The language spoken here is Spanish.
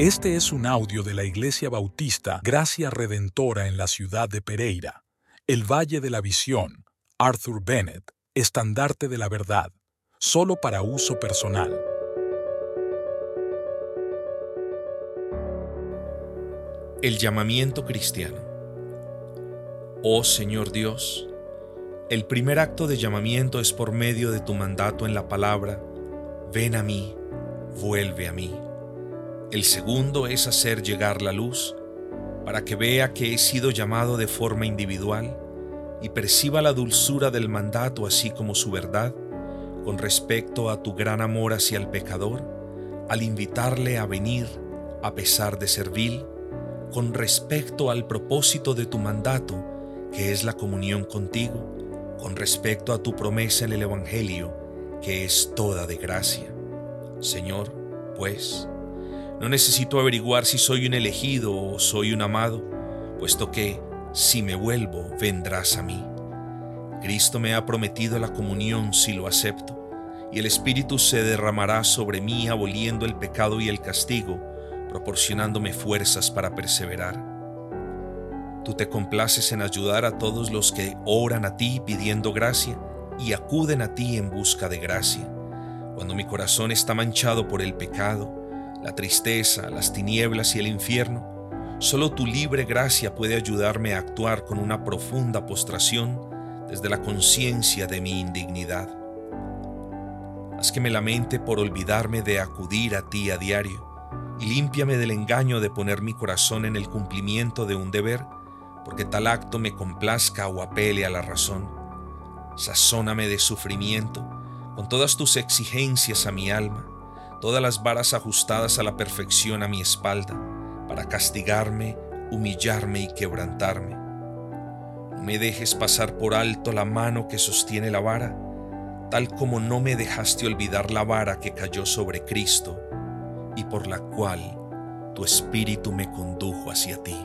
Este es un audio de la Iglesia Bautista Gracia Redentora en la ciudad de Pereira, el Valle de la Visión, Arthur Bennett, estandarte de la verdad, solo para uso personal. El llamamiento cristiano. Oh Señor Dios, el primer acto de llamamiento es por medio de tu mandato en la palabra, ven a mí, vuelve a mí. El segundo es hacer llegar la luz para que vea que he sido llamado de forma individual y perciba la dulzura del mandato así como su verdad con respecto a tu gran amor hacia el pecador al invitarle a venir a pesar de ser vil, con respecto al propósito de tu mandato que es la comunión contigo, con respecto a tu promesa en el Evangelio que es toda de gracia. Señor, pues, no necesito averiguar si soy un elegido o soy un amado, puesto que, si me vuelvo, vendrás a mí. Cristo me ha prometido la comunión si lo acepto, y el Espíritu se derramará sobre mí aboliendo el pecado y el castigo, proporcionándome fuerzas para perseverar. Tú te complaces en ayudar a todos los que oran a ti pidiendo gracia y acuden a ti en busca de gracia. Cuando mi corazón está manchado por el pecado, la tristeza, las tinieblas y el infierno, solo tu libre gracia puede ayudarme a actuar con una profunda postración desde la conciencia de mi indignidad. Haz que me lamente por olvidarme de acudir a ti a diario y límpiame del engaño de poner mi corazón en el cumplimiento de un deber, porque tal acto me complazca o apele a la razón. Sazóname de sufrimiento con todas tus exigencias a mi alma todas las varas ajustadas a la perfección a mi espalda, para castigarme, humillarme y quebrantarme. No me dejes pasar por alto la mano que sostiene la vara, tal como no me dejaste olvidar la vara que cayó sobre Cristo y por la cual tu espíritu me condujo hacia ti.